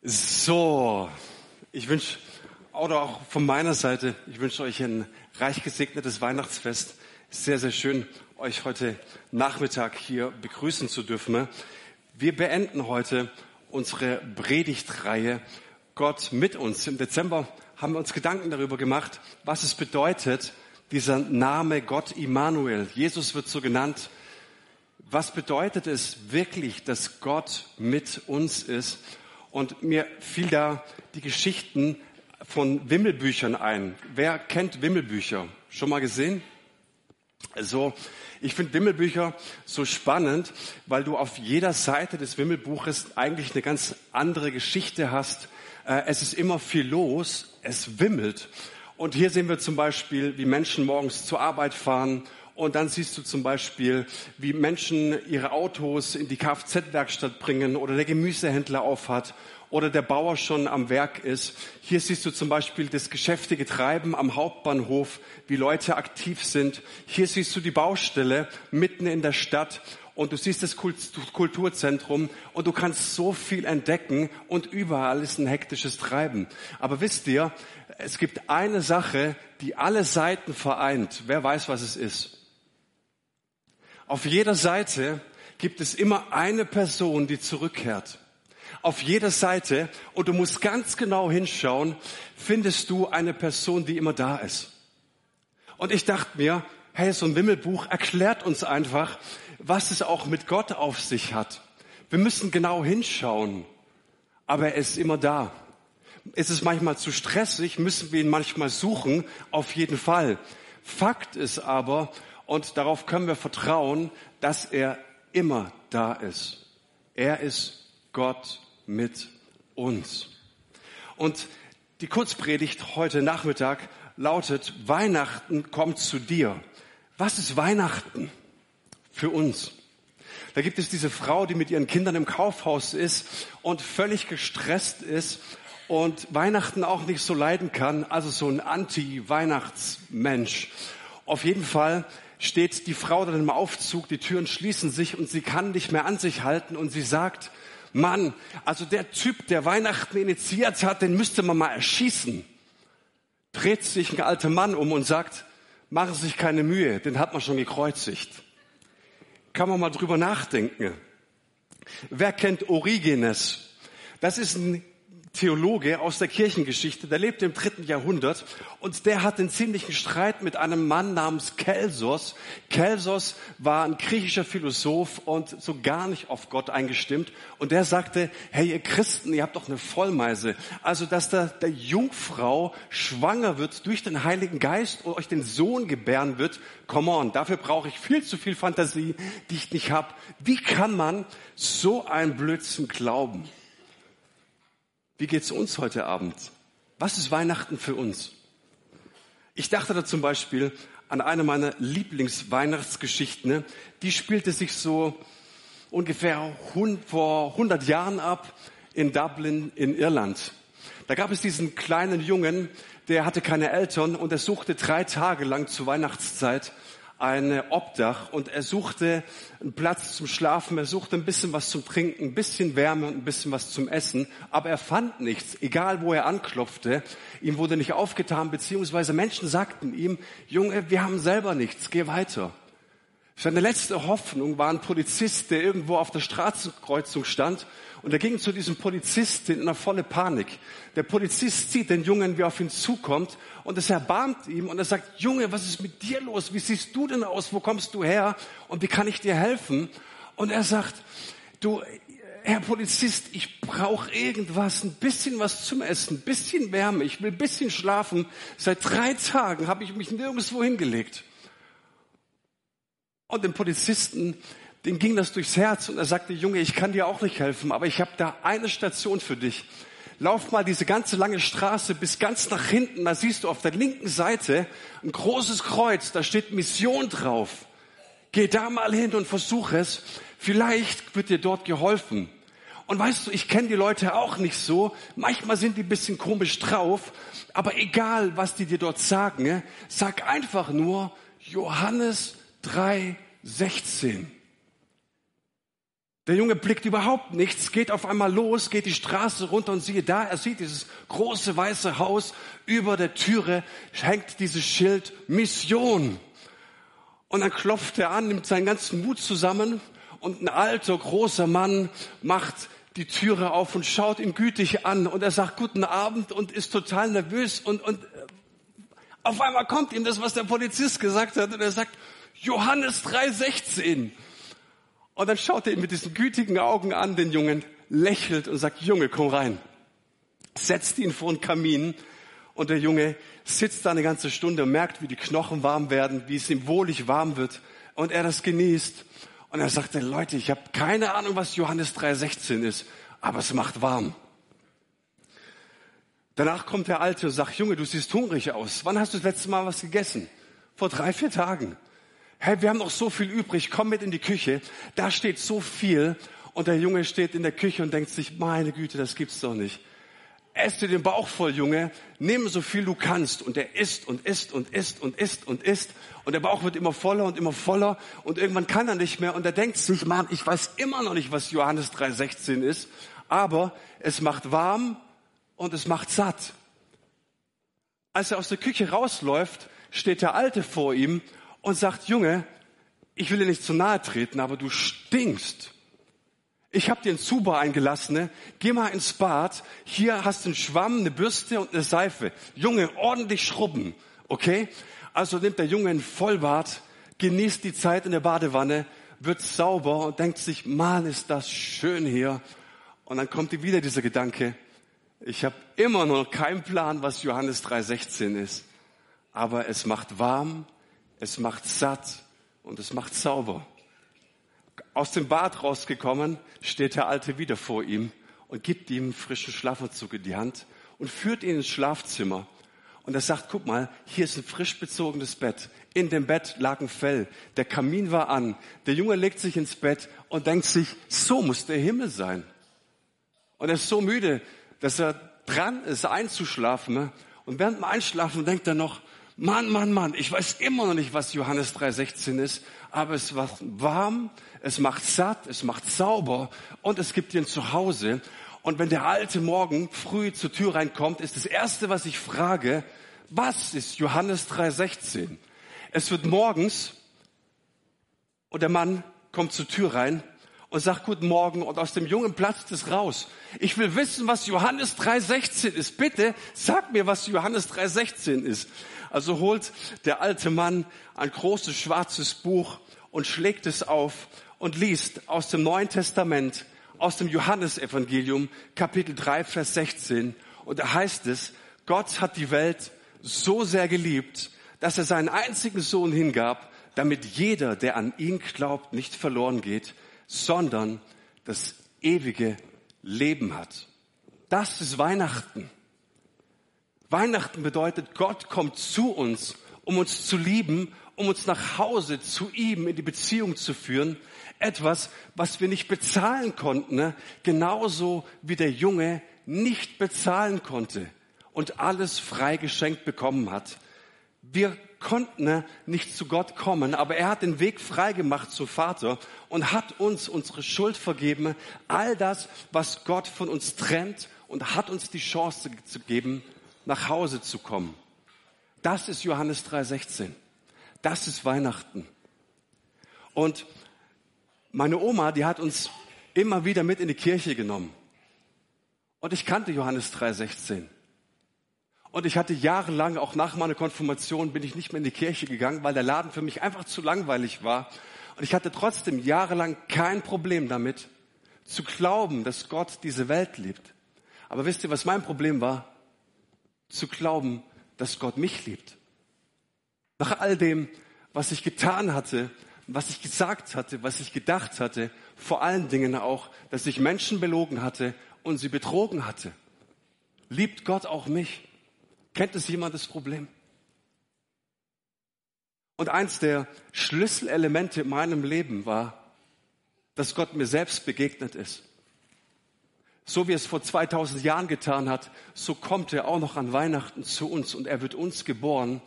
So, ich wünsche, oder auch von meiner Seite, ich wünsche euch ein reich gesegnetes Weihnachtsfest. Sehr, sehr schön, euch heute Nachmittag hier begrüßen zu dürfen. Wir beenden heute unsere Predigtreihe Gott mit uns. Im Dezember haben wir uns Gedanken darüber gemacht, was es bedeutet, dieser Name Gott Immanuel. Jesus wird so genannt. Was bedeutet es wirklich, dass Gott mit uns ist? Und mir fiel da die Geschichten von Wimmelbüchern ein. Wer kennt Wimmelbücher? Schon mal gesehen? Also, ich finde Wimmelbücher so spannend, weil du auf jeder Seite des Wimmelbuches eigentlich eine ganz andere Geschichte hast. Äh, es ist immer viel los, es wimmelt. Und hier sehen wir zum Beispiel, wie Menschen morgens zur Arbeit fahren und dann siehst du zum Beispiel, wie Menschen ihre Autos in die Kfz-Werkstatt bringen oder der Gemüsehändler aufhat oder der Bauer schon am Werk ist. Hier siehst du zum Beispiel das geschäftige Treiben am Hauptbahnhof, wie Leute aktiv sind. Hier siehst du die Baustelle mitten in der Stadt und du siehst das Kulturzentrum und du kannst so viel entdecken und überall ist ein hektisches Treiben. Aber wisst ihr, es gibt eine Sache, die alle Seiten vereint. Wer weiß, was es ist? Auf jeder Seite gibt es immer eine Person, die zurückkehrt. Auf jeder Seite, und du musst ganz genau hinschauen, findest du eine Person, die immer da ist. Und ich dachte mir, hey, so ein Wimmelbuch erklärt uns einfach, was es auch mit Gott auf sich hat. Wir müssen genau hinschauen, aber er ist immer da. Ist es manchmal zu stressig, müssen wir ihn manchmal suchen, auf jeden Fall. Fakt ist aber, und darauf können wir vertrauen, dass er immer da ist. Er ist Gott mit uns. Und die Kurzpredigt heute Nachmittag lautet, Weihnachten kommt zu dir. Was ist Weihnachten für uns? Da gibt es diese Frau, die mit ihren Kindern im Kaufhaus ist und völlig gestresst ist und Weihnachten auch nicht so leiden kann, also so ein Anti-Weihnachtsmensch. Auf jeden Fall steht die Frau dann im Aufzug, die Türen schließen sich und sie kann nicht mehr an sich halten und sie sagt, Mann, also der Typ, der Weihnachten initiiert hat, den müsste man mal erschießen. Dreht sich ein alter Mann um und sagt, machen Sie sich keine Mühe, den hat man schon gekreuzigt. Kann man mal drüber nachdenken. Wer kennt Origenes? Das ist ein Theologe aus der Kirchengeschichte, der lebte im dritten Jahrhundert und der hat einen ziemlichen Streit mit einem Mann namens Kelsos. Kelsos war ein griechischer Philosoph und so gar nicht auf Gott eingestimmt und der sagte, hey ihr Christen, ihr habt doch eine Vollmeise. Also dass da der Jungfrau schwanger wird durch den Heiligen Geist und euch den Sohn gebären wird, come on, dafür brauche ich viel zu viel Fantasie, die ich nicht habe. Wie kann man so ein Blödsinn glauben? Wie geht's uns heute Abend? Was ist Weihnachten für uns? Ich dachte da zum Beispiel an eine meiner Lieblingsweihnachtsgeschichten. Ne? Die spielte sich so ungefähr vor 100 Jahren ab in Dublin in Irland. Da gab es diesen kleinen Jungen, der hatte keine Eltern und er suchte drei Tage lang zur Weihnachtszeit ein Obdach und er suchte einen Platz zum Schlafen, er suchte ein bisschen was zum Trinken, ein bisschen Wärme und ein bisschen was zum Essen, aber er fand nichts, egal wo er anklopfte. Ihm wurde nicht aufgetan, beziehungsweise Menschen sagten ihm, Junge, wir haben selber nichts, geh weiter. Seine letzte Hoffnung war ein Polizist, der irgendwo auf der Straßenkreuzung stand und er ging zu diesem Polizisten in einer volle Panik. Der Polizist sieht den Jungen, wie er auf ihn zukommt und es erbarmt ihm und er sagt, Junge, was ist mit dir los? Wie siehst du denn aus? Wo kommst du her? Und wie kann ich dir helfen? Und er sagt, du, Herr Polizist, ich brauche irgendwas, ein bisschen was zum Essen, ein bisschen Wärme, ich will ein bisschen schlafen. Seit drei Tagen habe ich mich nirgendwo hingelegt. Und dem Polizisten, dem ging das durchs Herz und er sagte, Junge, ich kann dir auch nicht helfen, aber ich habe da eine Station für dich. Lauf mal diese ganze lange Straße bis ganz nach hinten, da siehst du auf der linken Seite ein großes Kreuz, da steht Mission drauf. Geh da mal hin und versuch es. Vielleicht wird dir dort geholfen. Und weißt du, ich kenne die Leute auch nicht so. Manchmal sind die ein bisschen komisch drauf. Aber egal, was die dir dort sagen, sag einfach nur Johannes 3, 16. Der Junge blickt überhaupt nichts, geht auf einmal los, geht die Straße runter und siehe da, er sieht dieses große weiße Haus. Über der Türe hängt dieses Schild Mission. Und dann klopft er an, nimmt seinen ganzen Mut zusammen und ein alter, großer Mann macht die Türe auf und schaut ihn gütig an und er sagt guten Abend und ist total nervös und, und auf einmal kommt ihm das, was der Polizist gesagt hat und er sagt, Johannes 3,16. Und dann schaut er ihn mit diesen gütigen Augen an, den Jungen, lächelt und sagt, Junge, komm rein. Setzt ihn vor den Kamin und der Junge sitzt da eine ganze Stunde und merkt, wie die Knochen warm werden, wie es ihm wohlig warm wird und er das genießt. Und er sagte, Leute, ich habe keine Ahnung, was Johannes 3,16 ist, aber es macht warm. Danach kommt der Alte und sagt, Junge, du siehst hungrig aus. Wann hast du das letzte Mal was gegessen? Vor drei, vier Tagen hey, wir haben noch so viel übrig, komm mit in die Küche. Da steht so viel. Und der Junge steht in der Küche und denkt sich, meine Güte, das gibt's doch nicht. Ess dir den Bauch voll, Junge. Nimm so viel du kannst. Und er isst und isst und isst und isst und isst. Und der Bauch wird immer voller und immer voller. Und irgendwann kann er nicht mehr. Und er denkt sich, Mann, ich weiß immer noch nicht, was Johannes 3,16 ist. Aber es macht warm und es macht satt. Als er aus der Küche rausläuft, steht der Alte vor ihm und sagt, Junge, ich will dir nicht zu nahe treten, aber du stinkst. Ich habe dir einen Zuber eingelassen, ne? geh mal ins Bad, hier hast du einen Schwamm, eine Bürste und eine Seife. Junge, ordentlich schrubben, okay? Also nimmt der Junge ein Vollbad, genießt die Zeit in der Badewanne, wird sauber und denkt sich, Mann, ist das schön hier. Und dann kommt ihm wieder dieser Gedanke, ich habe immer noch keinen Plan, was Johannes 3,16 ist. Aber es macht warm, es macht satt und es macht sauber. Aus dem Bad rausgekommen, steht der Alte wieder vor ihm und gibt ihm einen frischen Schlafanzug in die Hand und führt ihn ins Schlafzimmer. Und er sagt, guck mal, hier ist ein frisch bezogenes Bett. In dem Bett lag ein Fell. Der Kamin war an. Der Junge legt sich ins Bett und denkt sich, so muss der Himmel sein. Und er ist so müde, dass er dran ist, einzuschlafen. Und während dem Einschlafen denkt er noch, Mann, Mann, Mann, ich weiß immer noch nicht, was Johannes 3,16 ist, aber es macht warm, es macht satt, es macht sauber und es gibt dir ein Zuhause. Und wenn der alte Morgen früh zur Tür reinkommt, ist das erste, was ich frage, was ist Johannes 3,16? Es wird morgens und der Mann kommt zur Tür rein und sagt Guten Morgen und aus dem Jungen platzt es raus. Ich will wissen, was Johannes 3,16 ist. Bitte sag mir, was Johannes 3,16 ist. Also holt der alte Mann ein großes schwarzes Buch und schlägt es auf und liest aus dem Neuen Testament, aus dem Johannesevangelium, Kapitel 3, Vers 16. Und da heißt es, Gott hat die Welt so sehr geliebt, dass er seinen einzigen Sohn hingab, damit jeder, der an ihn glaubt, nicht verloren geht, sondern das ewige Leben hat. Das ist Weihnachten. Weihnachten bedeutet, Gott kommt zu uns, um uns zu lieben, um uns nach Hause zu ihm in die Beziehung zu führen. Etwas, was wir nicht bezahlen konnten, ne? genauso wie der Junge nicht bezahlen konnte und alles frei geschenkt bekommen hat. Wir konnten ne, nicht zu Gott kommen, aber er hat den Weg frei gemacht zum Vater und hat uns unsere Schuld vergeben, all das, was Gott von uns trennt und hat uns die Chance zu geben, nach Hause zu kommen. Das ist Johannes 3:16. Das ist Weihnachten. Und meine Oma, die hat uns immer wieder mit in die Kirche genommen. Und ich kannte Johannes 3:16. Und ich hatte jahrelang, auch nach meiner Konfirmation, bin ich nicht mehr in die Kirche gegangen, weil der Laden für mich einfach zu langweilig war. Und ich hatte trotzdem jahrelang kein Problem damit, zu glauben, dass Gott diese Welt liebt. Aber wisst ihr, was mein Problem war? zu glauben, dass Gott mich liebt. Nach all dem, was ich getan hatte, was ich gesagt hatte, was ich gedacht hatte, vor allen Dingen auch, dass ich Menschen belogen hatte und sie betrogen hatte. Liebt Gott auch mich? Kennt es jemand das Problem? Und eins der Schlüsselelemente in meinem Leben war, dass Gott mir selbst begegnet ist. So wie es vor 2000 Jahren getan hat, so kommt er auch noch an Weihnachten zu uns und er wird uns geboren.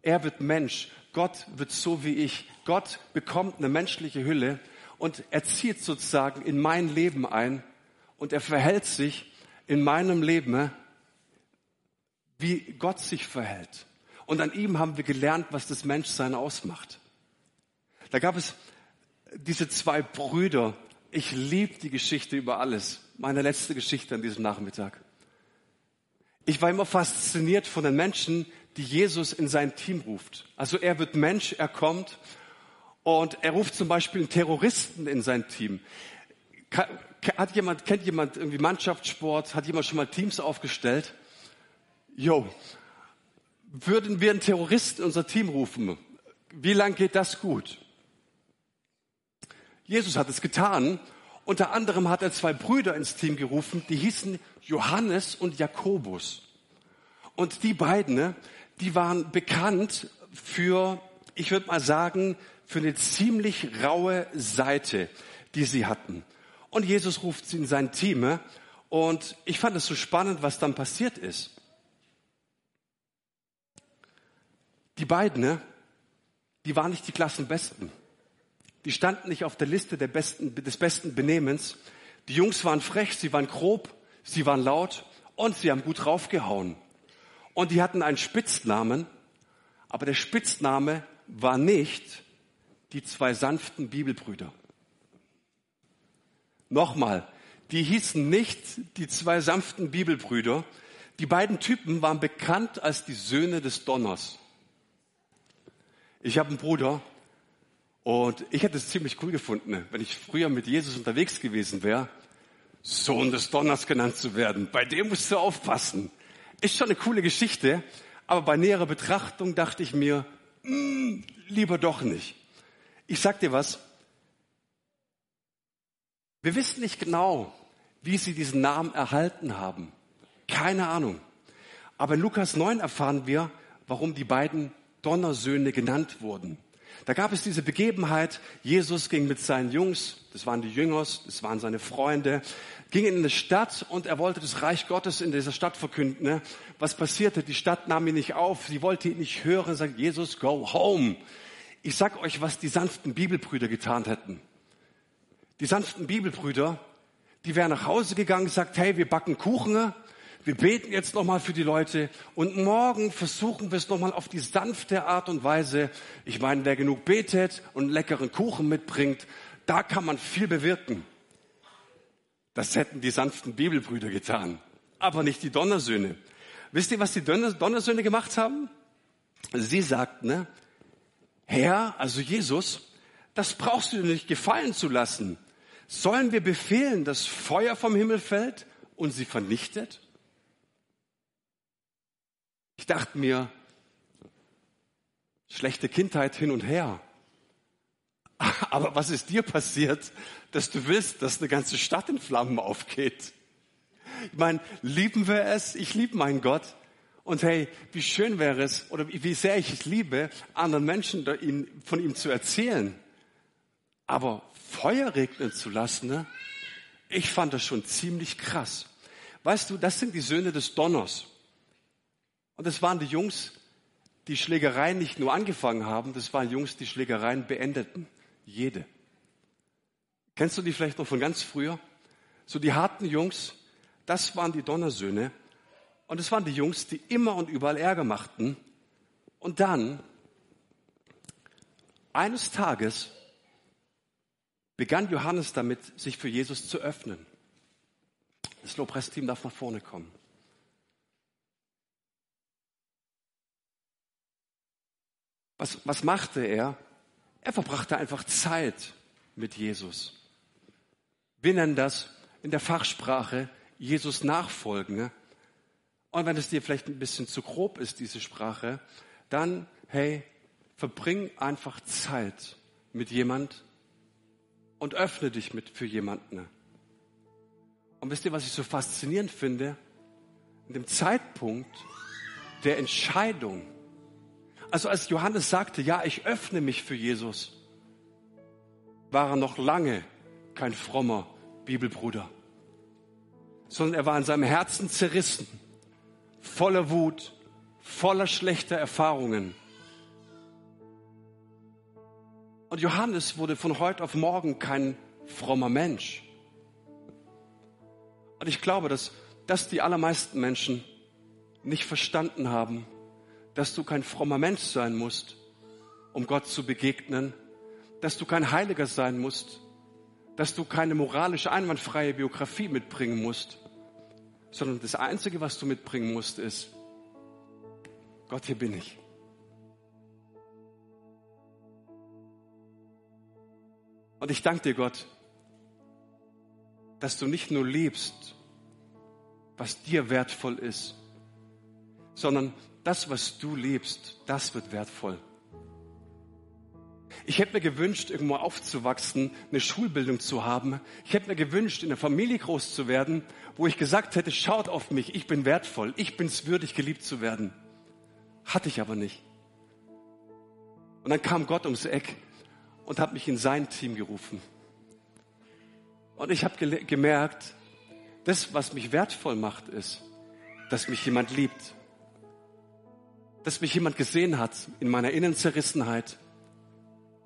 Er wird Mensch. Gott wird so wie ich. Gott bekommt eine menschliche Hülle und er zieht sozusagen in mein Leben ein und er verhält sich in meinem Leben, wie Gott sich verhält. Und an ihm haben wir gelernt, was das Menschsein ausmacht. Da gab es diese zwei Brüder. Ich liebe die Geschichte über alles. Meine letzte Geschichte an diesem Nachmittag. Ich war immer fasziniert von den Menschen, die Jesus in sein Team ruft. Also er wird Mensch, er kommt und er ruft zum Beispiel einen Terroristen in sein Team. Hat jemand, kennt jemand irgendwie Mannschaftssport? Hat jemand schon mal Teams aufgestellt? Jo. Würden wir einen Terroristen in unser Team rufen? Wie lang geht das gut? Jesus hat es getan. Unter anderem hat er zwei Brüder ins Team gerufen, die hießen Johannes und Jakobus. Und die beiden, ne, die waren bekannt für, ich würde mal sagen, für eine ziemlich raue Seite, die sie hatten. Und Jesus ruft sie in sein Team. Ne, und ich fand es so spannend, was dann passiert ist. Die beiden, ne, die waren nicht die Klassenbesten. Die standen nicht auf der Liste besten, des besten Benehmens. Die Jungs waren frech, sie waren grob, sie waren laut und sie haben gut draufgehauen. Und die hatten einen Spitznamen, aber der Spitzname war nicht die zwei sanften Bibelbrüder. Nochmal, die hießen nicht die zwei sanften Bibelbrüder. Die beiden Typen waren bekannt als die Söhne des Donners. Ich habe einen Bruder, und ich hätte es ziemlich cool gefunden, wenn ich früher mit Jesus unterwegs gewesen wäre, Sohn des Donners genannt zu werden. Bei dem musst du aufpassen. Ist schon eine coole Geschichte, aber bei näherer Betrachtung dachte ich mir, mh, hm, lieber doch nicht. Ich sag dir was. Wir wissen nicht genau, wie sie diesen Namen erhalten haben. Keine Ahnung. Aber in Lukas 9 erfahren wir, warum die beiden Donnersöhne genannt wurden. Da gab es diese Begebenheit, Jesus ging mit seinen Jungs, das waren die Jüngers, das waren seine Freunde, ging in eine Stadt und er wollte das Reich Gottes in dieser Stadt verkünden. Ne? Was passierte? Die Stadt nahm ihn nicht auf, sie wollte ihn nicht hören, sagt Jesus, go home. Ich sag euch, was die sanften Bibelbrüder getan hätten. Die sanften Bibelbrüder, die wären nach Hause gegangen, sagt, hey, wir backen Kuchen, wir beten jetzt nochmal für die Leute und morgen versuchen wir es nochmal auf die sanfte Art und Weise. Ich meine, wer genug betet und leckeren Kuchen mitbringt, da kann man viel bewirken. Das hätten die sanften Bibelbrüder getan, aber nicht die Donnersöhne. Wisst ihr, was die Donnersöhne gemacht haben? Sie sagten, ne, Herr, also Jesus, das brauchst du dir nicht gefallen zu lassen. Sollen wir befehlen, dass Feuer vom Himmel fällt und sie vernichtet? Ich dachte mir, schlechte Kindheit hin und her. Aber was ist dir passiert, dass du willst, dass eine ganze Stadt in Flammen aufgeht? Ich meine, lieben wir es? Ich liebe meinen Gott. Und hey, wie schön wäre es, oder wie sehr ich es liebe, anderen Menschen von ihm zu erzählen. Aber Feuer regnen zu lassen, ne? ich fand das schon ziemlich krass. Weißt du, das sind die Söhne des Donners. Und das waren die Jungs, die Schlägereien nicht nur angefangen haben, das waren Jungs, die Schlägereien beendeten. Jede. Kennst du die vielleicht noch von ganz früher? So die harten Jungs, das waren die Donnersöhne. Und es waren die Jungs, die immer und überall Ärger machten. Und dann, eines Tages, begann Johannes damit, sich für Jesus zu öffnen. Das Lobpreisteam darf nach vorne kommen. Was, was machte er? Er verbrachte einfach Zeit mit Jesus. Wir nennen das in der Fachsprache Jesus nachfolgen. Und wenn es dir vielleicht ein bisschen zu grob ist, diese Sprache, dann, hey, verbring einfach Zeit mit jemand und öffne dich mit für jemanden. Und wisst ihr, was ich so faszinierend finde? In dem Zeitpunkt der Entscheidung, also als Johannes sagte, ja, ich öffne mich für Jesus, war er noch lange kein frommer Bibelbruder, sondern er war in seinem Herzen zerrissen, voller Wut, voller schlechter Erfahrungen. Und Johannes wurde von heute auf morgen kein frommer Mensch. Und ich glaube, dass, dass die allermeisten Menschen nicht verstanden haben, dass du kein frommer Mensch sein musst, um Gott zu begegnen, dass du kein Heiliger sein musst, dass du keine moralische, einwandfreie Biografie mitbringen musst, sondern das Einzige, was du mitbringen musst, ist, Gott, hier bin ich. Und ich danke dir, Gott, dass du nicht nur liebst, was dir wertvoll ist, sondern das, was du liebst, das wird wertvoll. Ich hätte mir gewünscht, irgendwo aufzuwachsen, eine Schulbildung zu haben. Ich hätte mir gewünscht, in einer Familie groß zu werden, wo ich gesagt hätte, schaut auf mich, ich bin wertvoll, ich bin es würdig, geliebt zu werden. Hatte ich aber nicht. Und dann kam Gott ums Eck und hat mich in sein Team gerufen. Und ich habe gemerkt, das, was mich wertvoll macht, ist, dass mich jemand liebt. Dass mich jemand gesehen hat in meiner Innenzerrissenheit,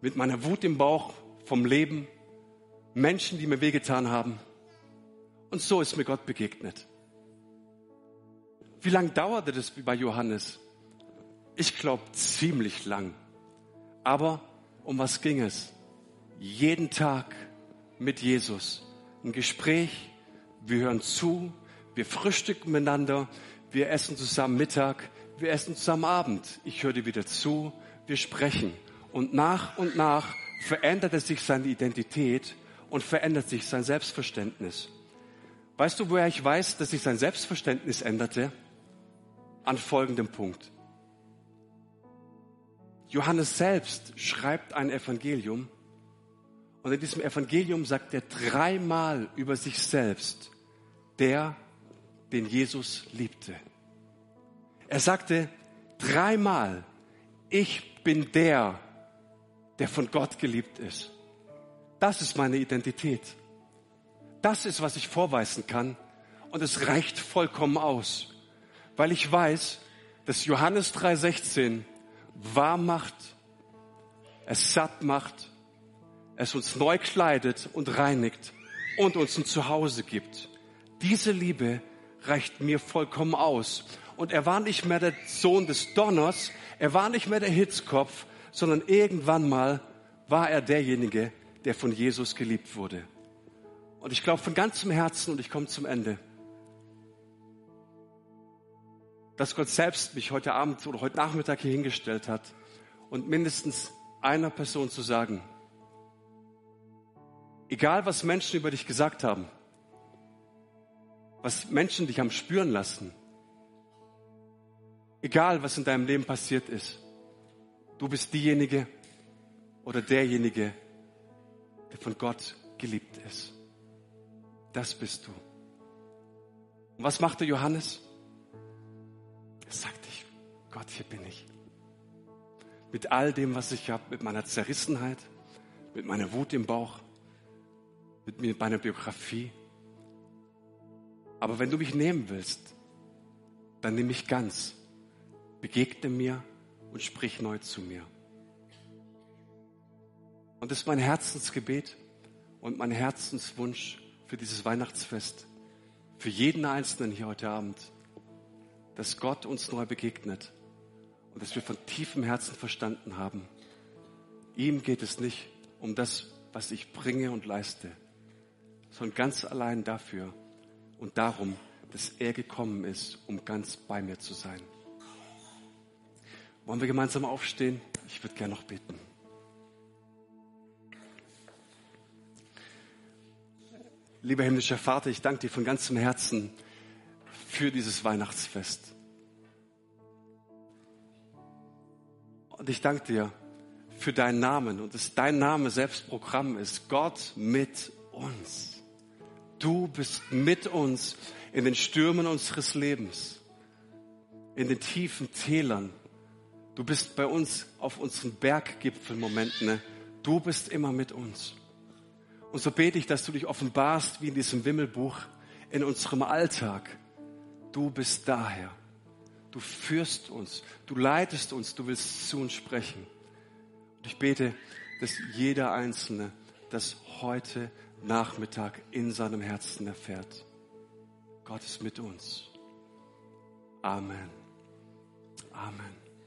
mit meiner Wut im Bauch vom Leben, Menschen, die mir wehgetan haben. Und so ist mir Gott begegnet. Wie lang dauerte das bei Johannes? Ich glaube ziemlich lang. Aber um was ging es? Jeden Tag mit Jesus. Ein Gespräch, wir hören zu, wir frühstücken miteinander, wir essen zusammen Mittag, wir essen zusammen Abend. Ich höre dir wieder zu, wir sprechen. Und nach und nach veränderte sich seine Identität und verändert sich sein Selbstverständnis. Weißt du, woher ich weiß, dass sich sein Selbstverständnis änderte? An folgendem Punkt. Johannes selbst schreibt ein Evangelium und in diesem Evangelium sagt er dreimal über sich selbst, der, den Jesus liebte. Er sagte dreimal, ich bin der, der von Gott geliebt ist. Das ist meine Identität. Das ist, was ich vorweisen kann. Und es reicht vollkommen aus, weil ich weiß, dass Johannes 3:16 warm macht, es satt macht, es uns neu kleidet und reinigt und uns ein Zuhause gibt. Diese Liebe reicht mir vollkommen aus. Und er war nicht mehr der Sohn des Donners, er war nicht mehr der Hitzkopf, sondern irgendwann mal war er derjenige, der von Jesus geliebt wurde. Und ich glaube von ganzem Herzen, und ich komme zum Ende, dass Gott selbst mich heute Abend oder heute Nachmittag hier hingestellt hat und mindestens einer Person zu sagen, egal was Menschen über dich gesagt haben, was Menschen dich haben spüren lassen, egal was in deinem Leben passiert ist, Du bist diejenige oder derjenige, der von Gott geliebt ist. Das bist du. Und was machte Johannes? Er sagte, Gott, hier bin ich. Mit all dem, was ich habe, mit meiner Zerrissenheit, mit meiner Wut im Bauch, mit meiner Biografie. Aber wenn du mich nehmen willst, dann nimm mich ganz. Begegne mir und sprich neu zu mir. Und das ist mein Herzensgebet und mein Herzenswunsch für dieses Weihnachtsfest, für jeden Einzelnen hier heute Abend, dass Gott uns neu begegnet und dass wir von tiefem Herzen verstanden haben. Ihm geht es nicht um das, was ich bringe und leiste, sondern ganz allein dafür und darum, dass er gekommen ist, um ganz bei mir zu sein. Wollen wir gemeinsam aufstehen? Ich würde gerne noch beten. Lieber himmlischer Vater, ich danke dir von ganzem Herzen für dieses Weihnachtsfest. Und ich danke dir für deinen Namen und dass dein Name selbst Programm ist. Gott mit uns. Du bist mit uns in den Stürmen unseres Lebens, in den tiefen Tälern Du bist bei uns auf unseren Berggipfelmomenten. Ne? Du bist immer mit uns. Und so bete ich, dass du dich offenbarst wie in diesem Wimmelbuch in unserem Alltag. Du bist daher. Du führst uns. Du leitest uns. Du willst zu uns sprechen. Und ich bete, dass jeder Einzelne das heute Nachmittag in seinem Herzen erfährt. Gott ist mit uns. Amen.